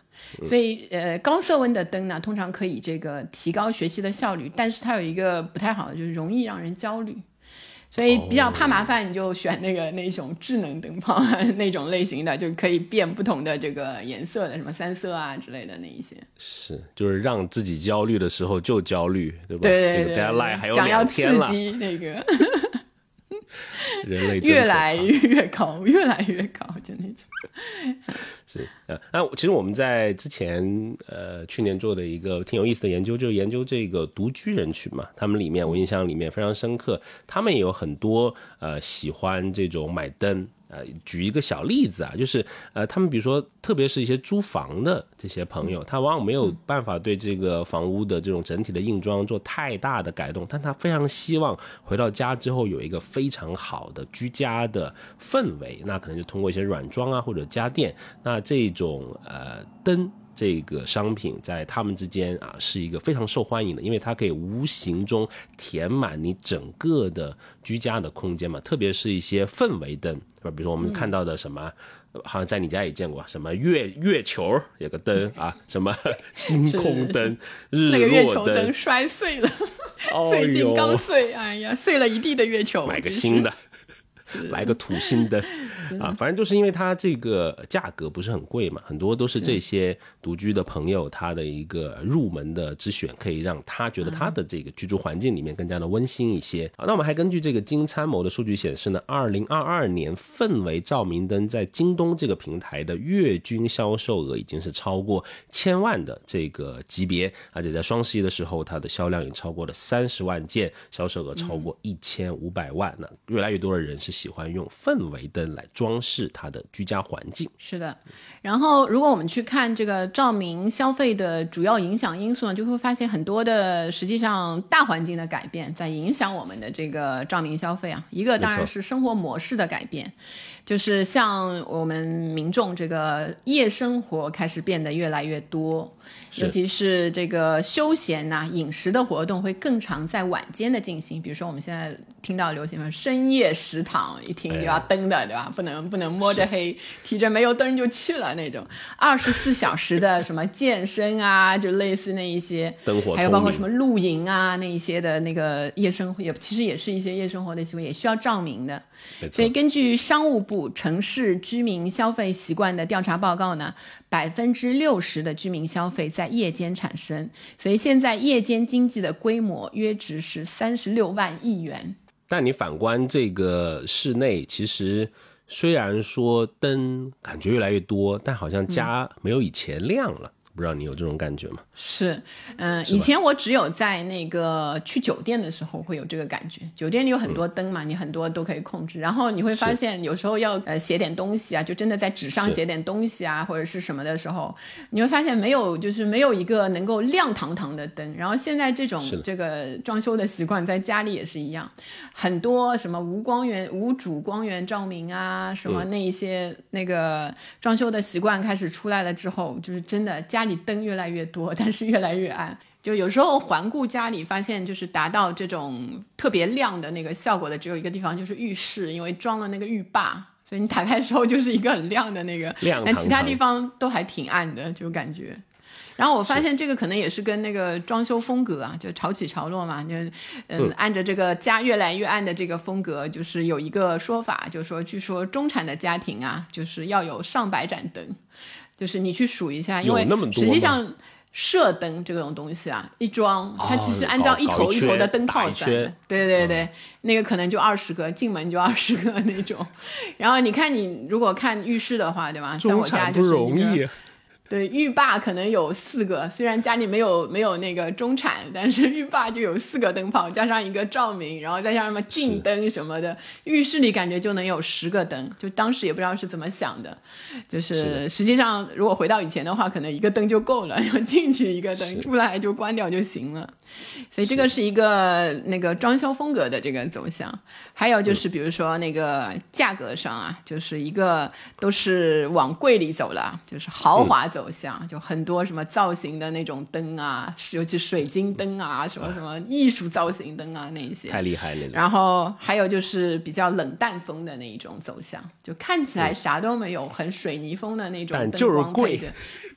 所以，呃，高色温的灯呢，通常可以这个提高学习的效率，但是它有一个不太好的，就是容易让人焦虑。所以比较怕麻烦，你就选那个那种智能灯泡那种类型的，就可以变不同的这个颜色的，什么三色啊之类的那一些。是，就是让自己焦虑的时候就焦虑，对吧？对对对。这个 deadline 还有想要天了。刺激那个。[laughs] 人类越来越高，越来越高，就那种。[laughs] 是啊，那其实我们在之前呃去年做的一个挺有意思的研究，就是研究这个独居人群嘛。他们里面我印象里面非常深刻，他们也有很多呃喜欢这种买灯。呃，举一个小例子啊，就是呃，他们比如说，特别是一些租房的这些朋友，他往往没有办法对这个房屋的这种整体的硬装做太大的改动，但他非常希望回到家之后有一个非常好的居家的氛围，那可能就通过一些软装啊或者家电，那这种呃灯。这个商品在他们之间啊是一个非常受欢迎的，因为它可以无形中填满你整个的居家的空间嘛，特别是一些氛围灯，比如说我们看到的什么，好像在你家也见过什么月月球有个灯啊，什么星空灯、日 [laughs] 那个月球灯摔碎了，[laughs] 最近刚碎，哎呀，碎了一地的月球，买个新的，[laughs] 来个土星灯。啊，反正就是因为它这个价格不是很贵嘛，很多都是这些独居的朋友他的一个入门的之选，可以让他觉得他的这个居住环境里面更加的温馨一些。啊，那我们还根据这个金参谋的数据显示呢，二零二二年氛围照明灯在京东这个平台的月均销售额已经是超过千万的这个级别，而且在双十一的时候，它的销量也超过了三十万件，销售额超过一千五百万。那越来越多的人是喜欢用氛围灯来。装饰它的居家环境是的，然后如果我们去看这个照明消费的主要影响因素呢，就会发现很多的实际上大环境的改变在影响我们的这个照明消费啊。一个当然是生活模式的改变，就是像我们民众这个夜生活开始变得越来越多。尤其是这个休闲呐、饮食的活动会更常在晚间的进行。比如说，我们现在听到流行的深夜食堂，一听就要灯的，对吧？不能不能摸着黑，提着煤油灯就去了那种。二十四小时的什么健身啊，就类似那一些，灯火还有包括什么露营啊那一些的那个夜生活，也其实也是一些夜生活的行为，也需要照明的。所以，根据商务部城市居民消费习惯的调查报告呢。百分之六十的居民消费在夜间产生，所以现在夜间经济的规模约值是三十六万亿元。但你反观这个室内，其实虽然说灯感觉越来越多，但好像家没有以前亮了。不知道你有这种感觉吗？是，嗯，以前我只有在那个去酒店的时候会有这个感觉。酒店里有很多灯嘛，你很多都可以控制。然后你会发现，有时候要呃写点东西啊，就真的在纸上写点东西啊，或者是什么的时候，你会发现没有，就是没有一个能够亮堂堂的灯。然后现在这种这个装修的习惯，在家里也是一样，很多什么无光源、无主光源照明啊，什么那一些那个装修的习惯开始出来了之后，就是真的家里。灯越来越多，但是越来越暗。[laughs] 就有时候环顾家里，发现就是达到这种特别亮的那个效果的，只有一个地方，就是浴室，因为装了那个浴霸，所以你打开的时候就是一个很亮的那个，亮但其他堂堂地方都还挺暗的，就感觉。然后我发现这个可能也是跟那个装修风格啊，就潮起潮落嘛，就嗯，按着这个家越来越暗的这个风格，就是有一个说法，就是说，据说中产的家庭啊，就是要有上百盏灯，就是你去数一下，因为实际上射灯这种东西啊，一装它其实按照一头一头的灯泡算的，对对对，那个可能就二十个，进门就二十个那种。然后你看你如果看浴室的话，对吧？像我家就是一个容易，对，浴霸可能有四个，虽然家里没有没有那个中产，但是浴霸就有四个灯泡，加上一个照明，然后再加上什么镜灯什么的，浴室里感觉就能有十个灯。就当时也不知道是怎么想的，就是实际上如果回到以前的话，可能一个灯就够了，[laughs] 然后进去一个灯，出来就关掉就行了。[laughs] 所以这个是一个那个装修风格的这个走向，还有就是比如说那个价格上啊，就是一个都是往贵里走了，就是豪华走向，就很多什么造型的那种灯啊，尤其水晶灯啊，什么什么艺术造型灯啊那一些。太厉害了。然后还有就是比较冷淡风的那一种走向，就看起来啥都没有，很水泥风的那种但灯就是贵光配着，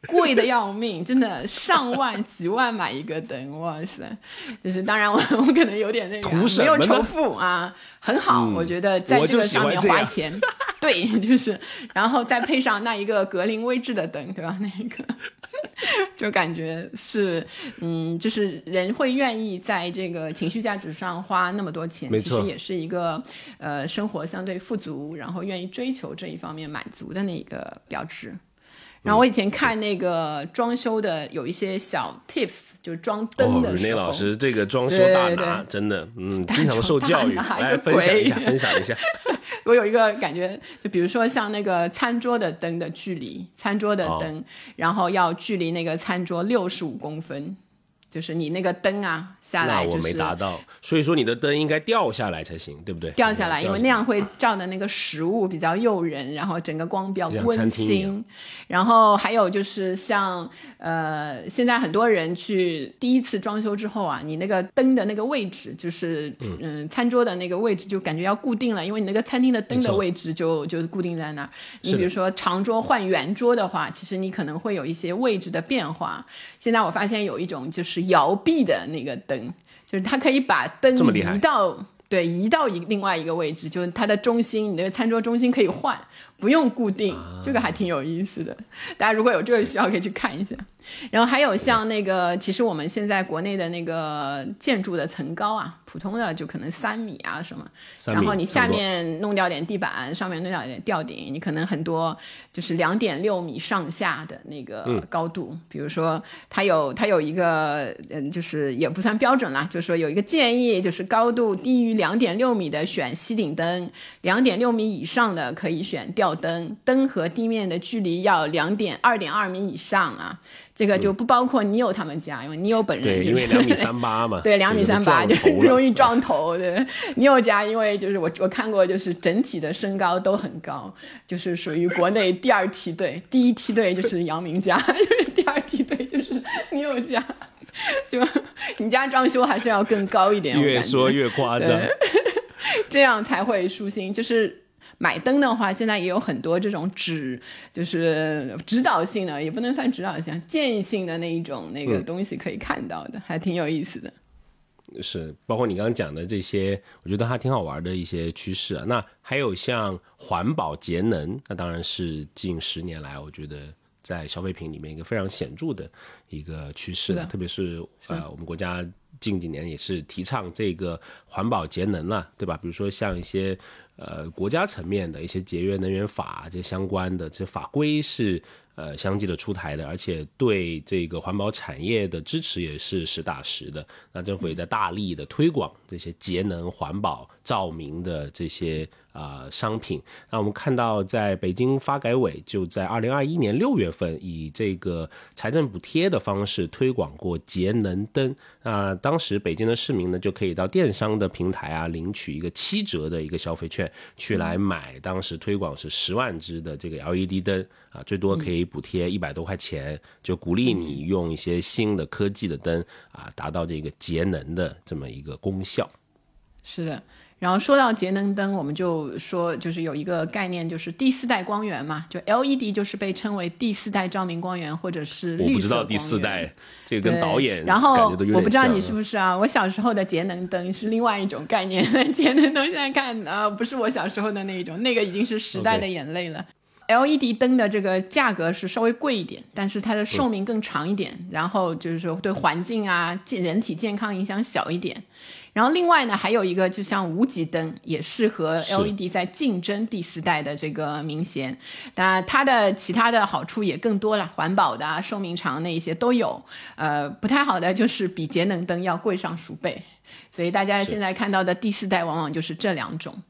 贵的要命，真的上万几万买一个灯，哇塞！就是当然我我可能有点那个没有仇富啊，很好，我觉得在这个上面花钱，对，就是然后再配上那一个格林威治的灯，对吧？那个就感觉是，嗯，就是人会愿意在这个情绪价值上花那么多钱，没错其实也是一个呃生活相对富足，然后愿意追求这一方面满足的那个标志。然后我以前看那个装修的有一些小 tips，就是装灯哦的时候，，Rene 老师这个装修大对对。拿，对真的，嗯，经常受教育，来分享一下，分享一下。[laughs] 我有一个感觉，就比如说像那个餐桌的灯的距离，餐桌的灯，哦然后要距离那个餐桌六十五公分，就是你那个灯啊下来就是没达到，所以说你的灯应该掉下来才行，对不对？掉下来，因为那样会照的那个食物比较诱人，然后整个光比较温馨。然后还有就是像呃，现在很多人去第一次装修之后啊，你那个灯的那个位置，就是嗯、餐桌的那个位置就感觉要固定了，因为你那个餐厅的灯的位置就就固定在那儿。你比如说长桌换圆桌的话，其实你可能会有一些位置的变化。现在我发现有一种就是摇臂的那个灯，就是它可以把灯移到。对，移到一另外一个位置，就是它的中心，你那个餐桌中心可以换，不用固定，这个还挺有意思的。大家如果有这个需要，可以去看一下。然后还有像那个，其实我们现在国内的那个建筑的层高啊，普通的就可能三米啊什么，然后你下面弄掉点地板，上面弄掉点吊顶，你可能很多就是两点六米上下的那个嗯高度。比如说，它有它有一个嗯，就是也不算标准啦，就是说有一个建议，就是高度低于两点六米的选吸顶灯，两点六米以上的可以选吊灯，灯和地面的距离要两点二点二米以上啊。这个就不包括你有他们家，因为你有本人是因为两米 [laughs] 三八嘛，对，两米三八就容易撞头。对，你有家，因为就是我我看过，就是整体的身高都很高，就是属于国内第二梯队，第一梯队就是姚明家，就是第二梯队就是你有家。[laughs] 就你家装修还是要更高一点，越说越夸张。对 [laughs] 这样才会舒心。就是买灯的话，现在也有很多这种指，就是指导性的，也不能算指导性，建议性的那一种那个东西可以看到的，还挺有意思的。是，包括你刚刚讲的这些，我觉得还挺好玩的一些趋势啊。那还有像环保节能，那当然是近十年来，我觉得在消费品里面一个非常显著的一个趋势是的特别是呃，我们国家近几年也是提倡这个环保节能了，对吧？比如说像一些呃国家层面的一些节约能源法这相关的这法规是呃相继的出台的，而且对这个环保产业的支持也是实打实的。那政府也在大力的推广这些节能、环保、照明的这些啊、商品。那我们看到，在北京发改委就在二零二一年六月份以这个财政补贴的方式推广过节能灯。那当时北京的市民呢就可以到电商的平台啊领取一个七折的一个消费券，去来买当时推广是十万支的这个 LED 灯啊，最多可以补贴一百多块钱，就鼓励你用一些新的科技的灯啊，达到这个节能的这么一个功效。是的。然后说到节能灯，我们就说就是有一个概念，就是第四代光源嘛，就 LED 就是被称为第四代照明光源，或者是绿色我不知道第四代，这个跟导演然后我不知道你是不是啊？我小时候的节能灯是另外一种概念，[laughs] 节能灯现在看呃不是我小时候的那一种，那个已经是时代的眼泪了。LED 灯的这个价格是稍微贵一点，但是它的寿命更长一点，然后就是说对环境啊、健人体健康影响小一点。然后另外呢，还有一个就像无极灯，也适合 LED 在竞争第四代的这个明显。当然，它的其他的好处也更多了，环保的、啊、寿命长那一些都有。呃，不太好的就是比节能灯要贵上数倍，所以大家现在看到的第四代往往就是这两种。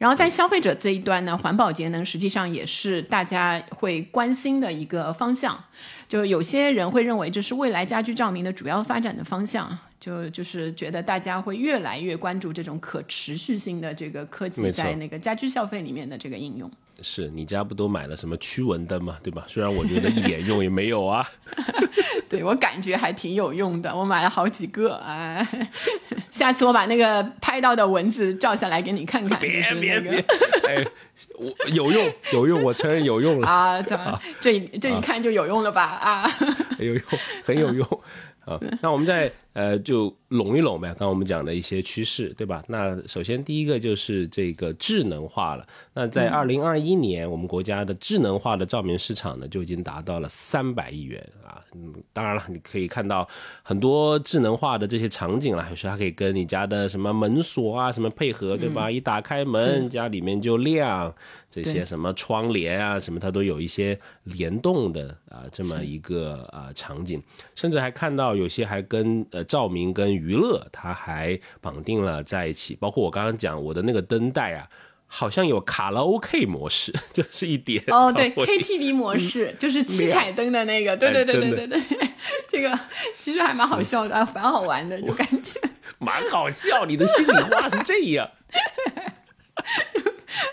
然后在消费者这一端呢，环保节能实际上也是大家会关心的一个方向。就有些人会认为这是未来家居照明的主要发展的方向，就就是觉得大家会越来越关注这种可持续性的这个科技在那个家居消费里面的这个应用。是你家不都买了什么驱蚊灯吗，对吧？虽然我觉得一点用也没有啊。[laughs] 对我感觉还挺有用的，我买了好几个，哎，下次我把那个拍到的蚊子照下来给你看看，别别别，哎，我有用有用，我承认有用了，啊，对，这一这一看就有用了吧？啊，有用，很有用。啊，那我们再呃就拢一拢呗，刚刚我们讲的一些趋势，对吧？那首先第一个就是这个智能化了。那在二零二一年，我们国家的智能化的照明市场呢，就已经达到了三百亿元啊。嗯，当然了，你可以看到很多智能化的这些场景了，有时候它可以跟你家的什么门锁啊什么配合，对吧？一打开门，家里面就亮。这些什么窗帘啊，什么它都有一些联动的啊、这么一个啊、场景，甚至还看到有些还跟呃照明跟娱乐它还绑定了在一起，包括我刚刚讲我的那个灯带啊，好像有卡拉 OK 模式，[laughs] 就是一点哦，对，KTV [laughs] 模式就是七彩灯的那个，对哎对对对对对，这个其实还蛮好笑的，啊，蛮好玩的，就感觉。[laughs] 蛮好笑，你的心里话是这样。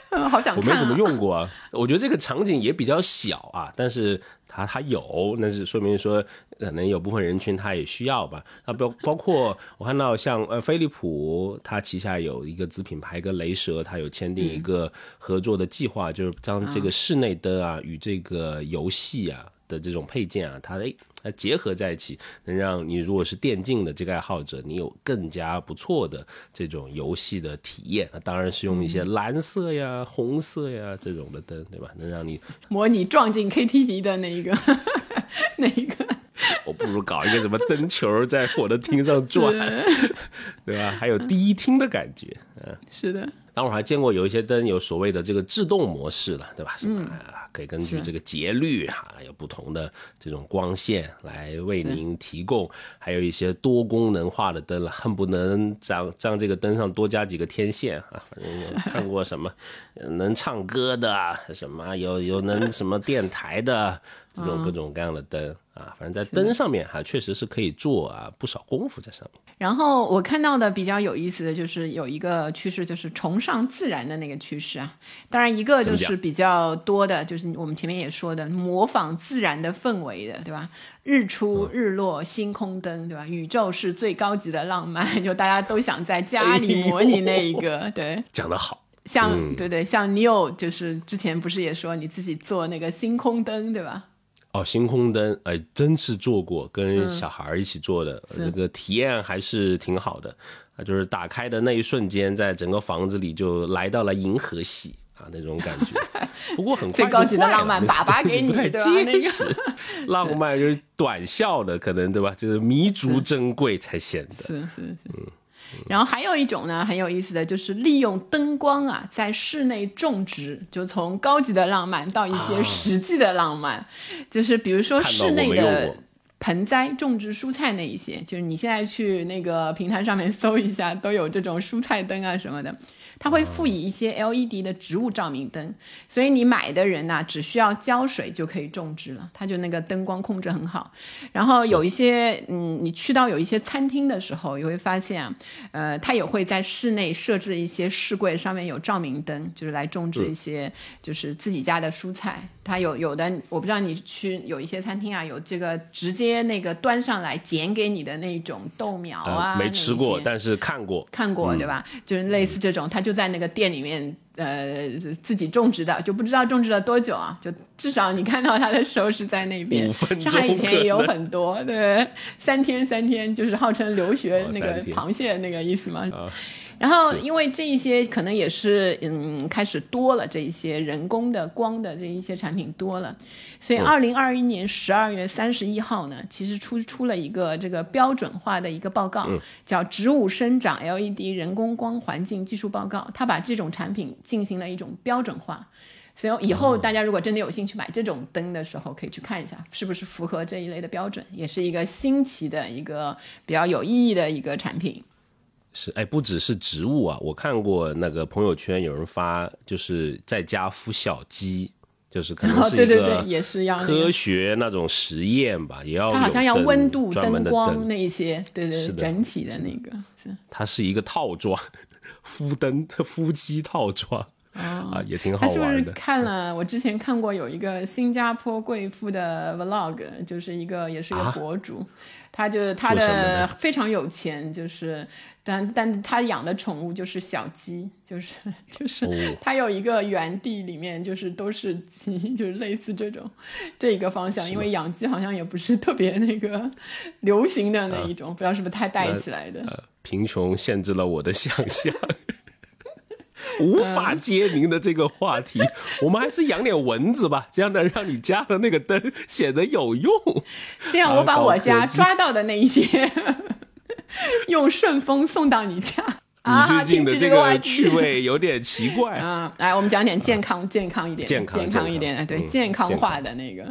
嗯，好想看、啊。我没怎么用过啊，我觉得这个场景也比较小啊，但是它它有，那是说明说可能有部分人群他也需要吧。那包包括我看到像呃飞利浦，它旗下有一个子品牌跟雷蛇，它有签订一个合作的计划，就是将这个室内灯啊与这个游戏啊。的这种配件啊，它哎，它结合在一起，能让你如果是电竞的这个爱好者，你有更加不错的这种游戏的体验。那当然是用一些蓝色呀、红色呀这种的灯，对吧？能让你，模拟撞进 KTV 的那一个 [laughs] 那一个。我不如搞一个什么灯球在我的厅上转，对吧？还有第一厅的感觉，嗯。是的，当然我还见过有一些灯有所谓的这个制动模式了，对吧？什么、啊可以根据这个节律哈、有不同的这种光线来为您提供，还有一些多功能化的灯了，恨不能让让这个灯上多加几个天线啊。反正有看过什么呃 [laughs] 能唱歌的啊，什么有有能什么电台的这种各种各样的灯啊，反正在灯上面哈、确实是可以做啊不少功夫在上面。然后我看到的比较有意思的就是有一个趋势，就是崇尚自然的那个趋势啊。当然，一个就是比较多的，就是我们前面也说的，模仿自然的氛围的，对吧？日出、日落、星空灯，对吧？宇宙是最高级的浪漫，就大家都想在家里模拟那一个，对。讲得好，像、嗯对对，像你有就是之前不是也说你自己做那个星空灯，对吧？哦，星空灯，哎，真是做过，嗯跟小孩儿一起做的，这个体验还是挺好的啊。就是打开的那一瞬间，在整个房子里就来到了银河系啊那种感觉。不过很快最高级的浪漫爸爸给你 [laughs] 不太对吧那个 [laughs] 浪漫就是短效的，可能对吧？就是弥足珍贵才显得。是是是。然后还有一种呢，很有意思的就是利用灯光啊，在室内种植，就从高级的浪漫到一些实际的浪漫，就是比如说室内的过盆栽种植蔬菜那一些，就是你现在去那个平台上面搜一下，都有这种蔬菜灯啊什么的。它会附以一些 LED 的植物照明灯，所以你买的人呐，只需要浇水就可以种植了，它就那个灯光控制很好。然后有一些，嗯，你去到有一些餐厅的时候，你会发现啊，呃，它也会在室内设置一些饰柜，上面有照明灯，就是来种植一些就是自己家的蔬菜。它有有的，我不知道你去有一些餐厅啊，有这个直接那个端上来剪给你的那种豆苗啊，没吃过，但是看过看过对吧？就是类似这种，他就在那个店里面，呃，自己种植的，就不知道种植了多久啊，就至少你看到他的时候是在那边。上海以前也有很多，对，三天三天，就是号称留学那个螃蟹那个意思嘛。[laughs] 然后，因为这一些可能也是嗯开始多了，这一些人工的光的这一些产品多了，所以二零二一年十二月三十一号呢，其实出出了一个这个标准化的一个报告，叫《植物生长 LED 人工光环境技术报告》，它把这种产品进行了一种标准化，所以以后大家如果真的有兴趣买这种灯的时候，可以去看一下是不是符合这一类的标准，也是一个新奇的一个比较有意义的一个产品。是哎，不只是植物啊，我看过那个朋友圈有人发，就是在家孵小鸡，就是可能是一个也是要科学那种实验吧，也要它好像要温度、灯光那一些，对对，整体的那个是。它是一个套装，[laughs] 孵灯孵鸡套装啊，也挺好玩的。他是不是看了？我之前看过有一个新加坡贵妇的 vlog，就是一个也是一个博主，他就他的非常有钱，就是。但但他养的宠物就是小鸡，就是就是 [laughs] 他有一个园地，里面就是都是鸡，[laughs] 就是类似这种这一个方向。因为养鸡好像也不是特别那个流行的那一种，不知道是不是太带起来的。贫穷限制了我的想象，[laughs] [laughs] 无法接您的这个话题。我们还是养点蚊子吧，这样能让你家的那个灯显得有用。[laughs] 这样我把我家抓到的那一些。[laughs] 用顺丰送到你家啊！最近的这个趣味有点奇怪啊！来，我们讲点健康、健康一点、健康、健康一点，对，健康化的那个。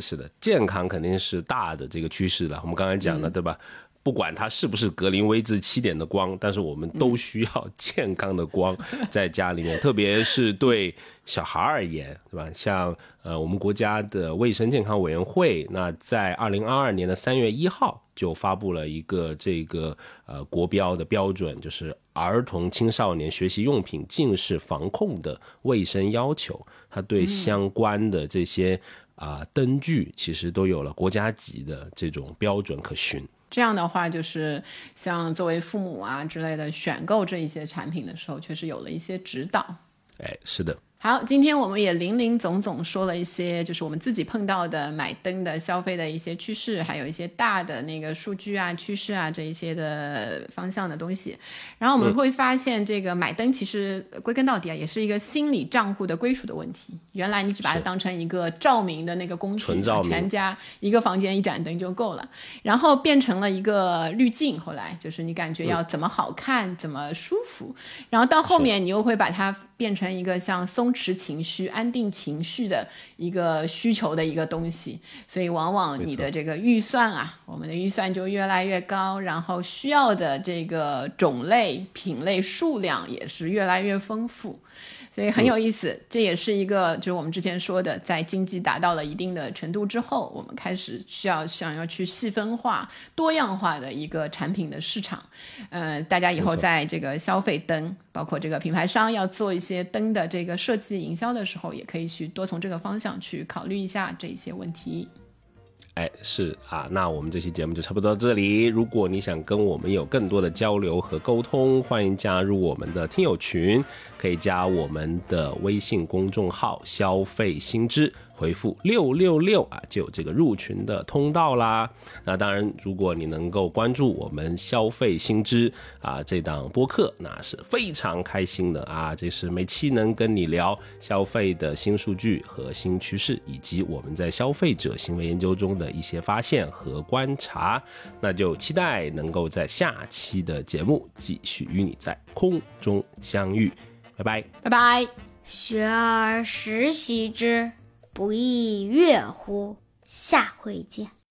是的，健康肯定是大的这个趋势了。我们刚才讲了，对吧？不管它是不是格林威治七点的光，但是我们都需要健康的光 [laughs] 在家里面，特别是对小孩而言，对吧？像呃，我们国家的卫生健康委员会，那在二零二二年的三月一号就发布了一个这个呃国标的标准，就是儿童青少年学习用品近视防控的卫生要求，它对相关的这些啊灯具其实都有了国家级的这种标准可循。这样的话，就是像作为父母啊之类的选购这一些产品的时候，确实有了一些指导。哎，是的。好，今天我们也零零总总说了一些，就是我们自己碰到的买灯的消费的一些趋势，还有一些大的那个数据啊、趋势啊这一些的方向的东西。然后我们会发现，这个买灯其实归根到底啊，也是一个心理账户的归属的问题。原来你只把它当成一个照明的那个工具，全家一个房间一盏灯就够了。然后变成了一个滤镜，后来就是你感觉要怎么好看、怎么舒服。然后到后面你又会把它变成一个像松。弛情绪、安定情绪的一个需求的一个东西，所以往往你的这个预算啊，我们的预算就越来越高，然后需要的这个种类、品类、数量也是越来越丰富。所以很有意思，这也是一个，就是我们之前说的，在经济达到了一定的程度之后，我们开始需要想要去细分化、多样化的一个产品的市场。呃，大家以后在这个消费灯，包括这个品牌商要做一些灯的这个设计营销的时候，也可以去多从这个方向去考虑一下这些问题。哎，是啊，那我们这期节目就差不多到这里。如果你想跟我们有更多的交流和沟通，欢迎加入我们的听友群，可以加我们的微信公众号“消费新知”。回复六六六啊，就有这个入群的通道啦。那当然，如果你能够关注我们消费新知啊这档播客，那是非常开心的啊。这是每期能跟你聊消费的新数据和新趋势，以及我们在消费者行为研究中的一些发现和观察。那就期待能够在下期的节目继续与你在空中相遇。拜拜，拜拜。学而时习之。不亦乐乎？下回见。